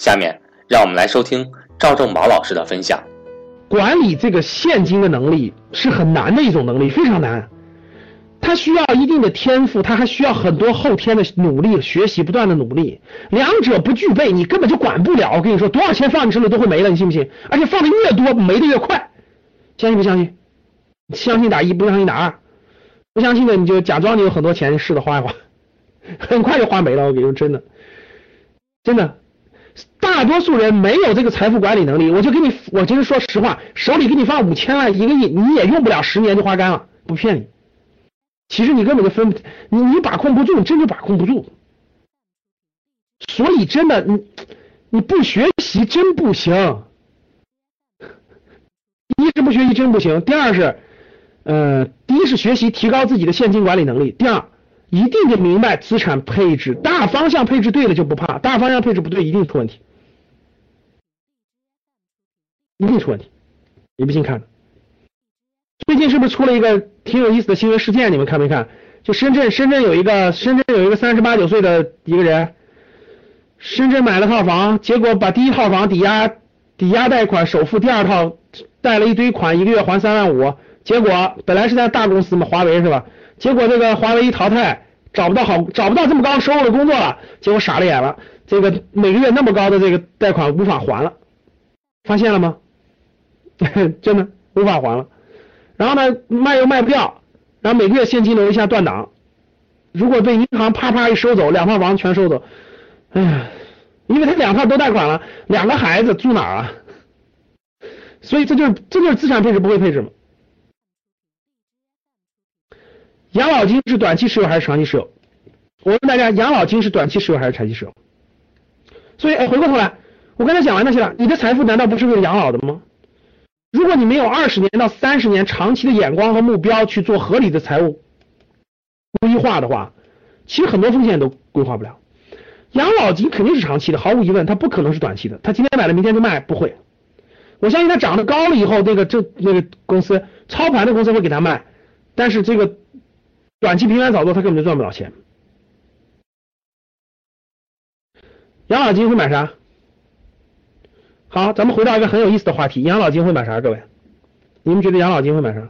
下面让我们来收听赵正宝老师的分享。管理这个现金的能力是很难的一种能力，非常难。它需要一定的天赋，它还需要很多后天的努力、学习、不断的努力。两者不具备，你根本就管不了。我跟你说，多少钱放你手里都会没了，你信不信？而且放的越多，没的越快。相信不相信？相信打一，不相信打二。不相信的你就假装你有很多钱，试着花一花，很快就花没了。我跟你说，真的，真的。大多数人没有这个财富管理能力，我就给你，我就是说实话，手里给你放五千万、一个亿，你也用不了十年就花干了，不骗你。其实你根本就分，你你把控不住，你真就把控不住。所以真的，你你不学习真不行。一是不学习真不行，第二是，呃，第一是学习提高自己的现金管理能力，第二。一定得明白资产配置大方向配置对了就不怕，大方向配置不对一定出问题，一定出问题。你不信看，最近是不是出了一个挺有意思的新闻事件？你们看没看？就深圳，深圳有一个深圳有一个三十八九岁的一个人，深圳买了套房，结果把第一套房抵押抵押贷款首付，第二套贷了一堆款，一个月还三万五，结果本来是在大公司嘛，华为是吧？结果这个华为一淘汰，找不到好，找不到这么高收入的工作了，结果傻了眼了。这个每个月那么高的这个贷款无法还了，发现了吗？真的无法还了。然后呢，卖又卖不掉，然后每个月现金流一下断档。如果被银行啪啪一收走，两套房全收走，哎呀，因为他两套都贷款了，两个孩子住哪儿啊？所以这就是这就是资产配置不会配置嘛。养老金是短期持有还是长期持有？我问大家，养老金是短期持有还是长期持有？所以，哎，回过头来，我刚才讲完那些了，你的财富难道不是为了养老的吗？如果你没有二十年到三十年长期的眼光和目标去做合理的财务规划的话，其实很多风险都规划不了。养老金肯定是长期的，毫无疑问，它不可能是短期的。他今天买了，明天就卖，不会。我相信它涨得高了以后，那个这那个公司操盘的公司会给他卖，但是这个。短期频繁炒作，他根本就赚不了钱。养老金会买啥？好，咱们回到一个很有意思的话题：养老金会买啥？各位，你们觉得养老金会买啥？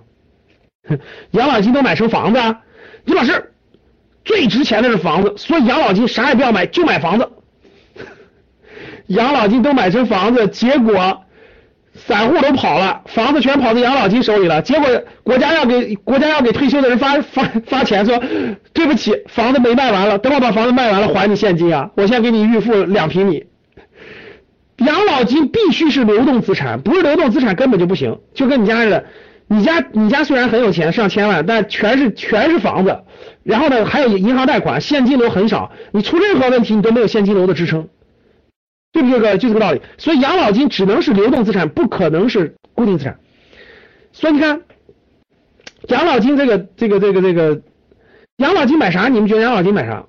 养老金都买成房子啊？李老师，最值钱的是房子，所以养老金啥也不要买，就买房子。养老金都买成房子，结果。散户都跑了，房子全跑到养老金手里了。结果国家要给国家要给退休的人发发发钱，说对不起，房子没卖完了，等我把房子卖完了还你现金啊！我先给你预付两平米。养老金必须是流动资产，不是流动资产根本就不行。就跟你家似的，你家你家虽然很有钱，上千万，但全是全是房子，然后呢还有银行贷款，现金流很少，你出任何问题你都没有现金流的支撑。对不对？个就这个道理，所以养老金只能是流动资产，不可能是固定资产。所以你看，养老金这个这个这个这个，养老金买啥？你们觉得养老金买啥？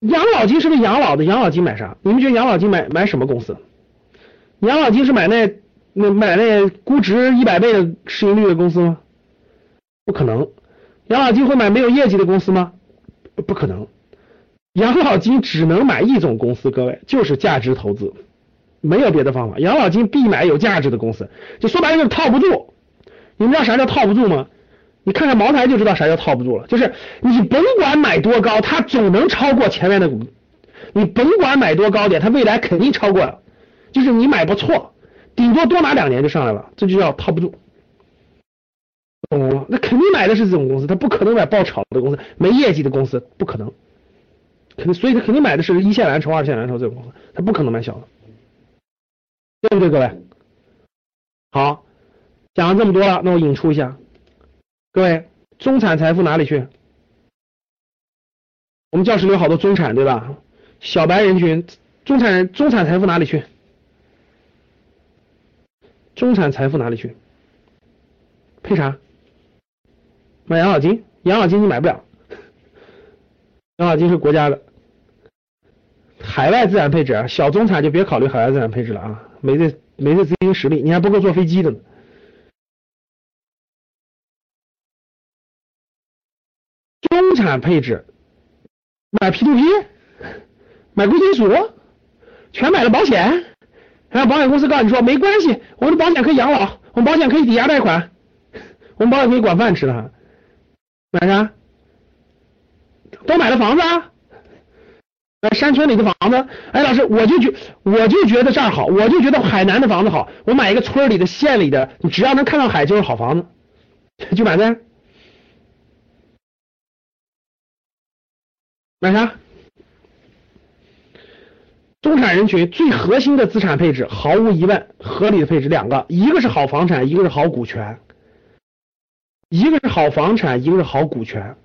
养老金是不是养老的？养老金买啥？你们觉得养老金买买什么公司？养老金是买那那买那估值一百倍的市盈率的公司吗？不可能。养老金会买没有业绩的公司吗？不可能。养老金只能买一种公司，各位就是价值投资，没有别的方法。养老金必买有价值的公司，就说白了就是套不住。你们知道啥叫套不住吗？你看看茅台就知道啥叫套不住了。就是你甭管买多高，它总能超过前面的股。你甭管买多高点，它未来肯定超过。就是你买不错，顶多多拿两年就上来了，这就叫套不住。懂了吗？那肯定买的是这种公司，他不可能买爆炒的公司，没业绩的公司不可能。肯定，所以他肯定买的是一线蓝筹、二线蓝筹这种公司，他不可能买小的，对不对，各位？好，讲了这么多了，那我引出一下，各位，中产财富哪里去？我们教室里有好多中产，对吧？小白人群，中产，中产财富哪里去？中产财富哪里去？配啥？买养老金？养老金你买不了，养老金是国家的。海外资产配置啊，小中产就别考虑海外资产配置了啊，没这没这资金实力，你还不够坐飞机的呢。中产配置，买 P to P，买贵金属，全买了保险，然后保险公司告诉你说没关系，我们的保险可以养老，我们保险可以抵押贷款，我们保险可以管饭吃的。买啥？都买了房子啊？哎，山村里的房子，哎，老师，我就觉我就觉得这儿好，我就觉得海南的房子好，我买一个村里的、县里的，你只要能看到海就是好房子，就买这。买啥？中产人群最核心的资产配置，毫无疑问，合理的配置两个，一个是好房产，一个是好股权。一个是好房产，一个是好股权，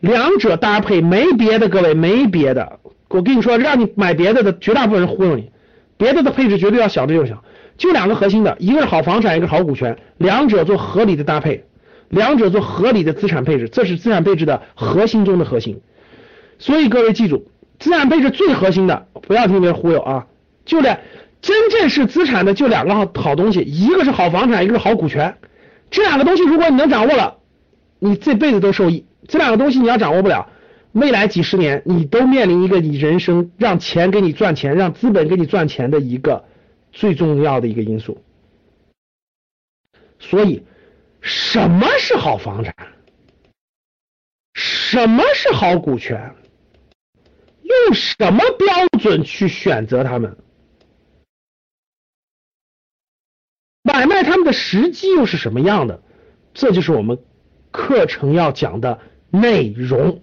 两者搭配没别的，各位没别的。我跟你说，让你买别的的，绝大部分人忽悠你，别的的配置绝对要小的就小，就两个核心的，一个是好房产，一个是好股权，两者做合理的搭配，两者做合理的资产配置，这是资产配置的核心中的核心。所以各位记住，资产配置最核心的，不要听别人忽悠啊，就两，真正是资产的就两个好好东西，一个是好房产，一个是好股权。这两个东西，如果你能掌握了，你这辈子都受益。这两个东西你要掌握不了，未来几十年你都面临一个你人生让钱给你赚钱，让资本给你赚钱的一个最重要的一个因素。所以，什么是好房产？什么是好股权？用什么标准去选择它们？买卖他们的时机又是什么样的？这就是我们课程要讲的内容。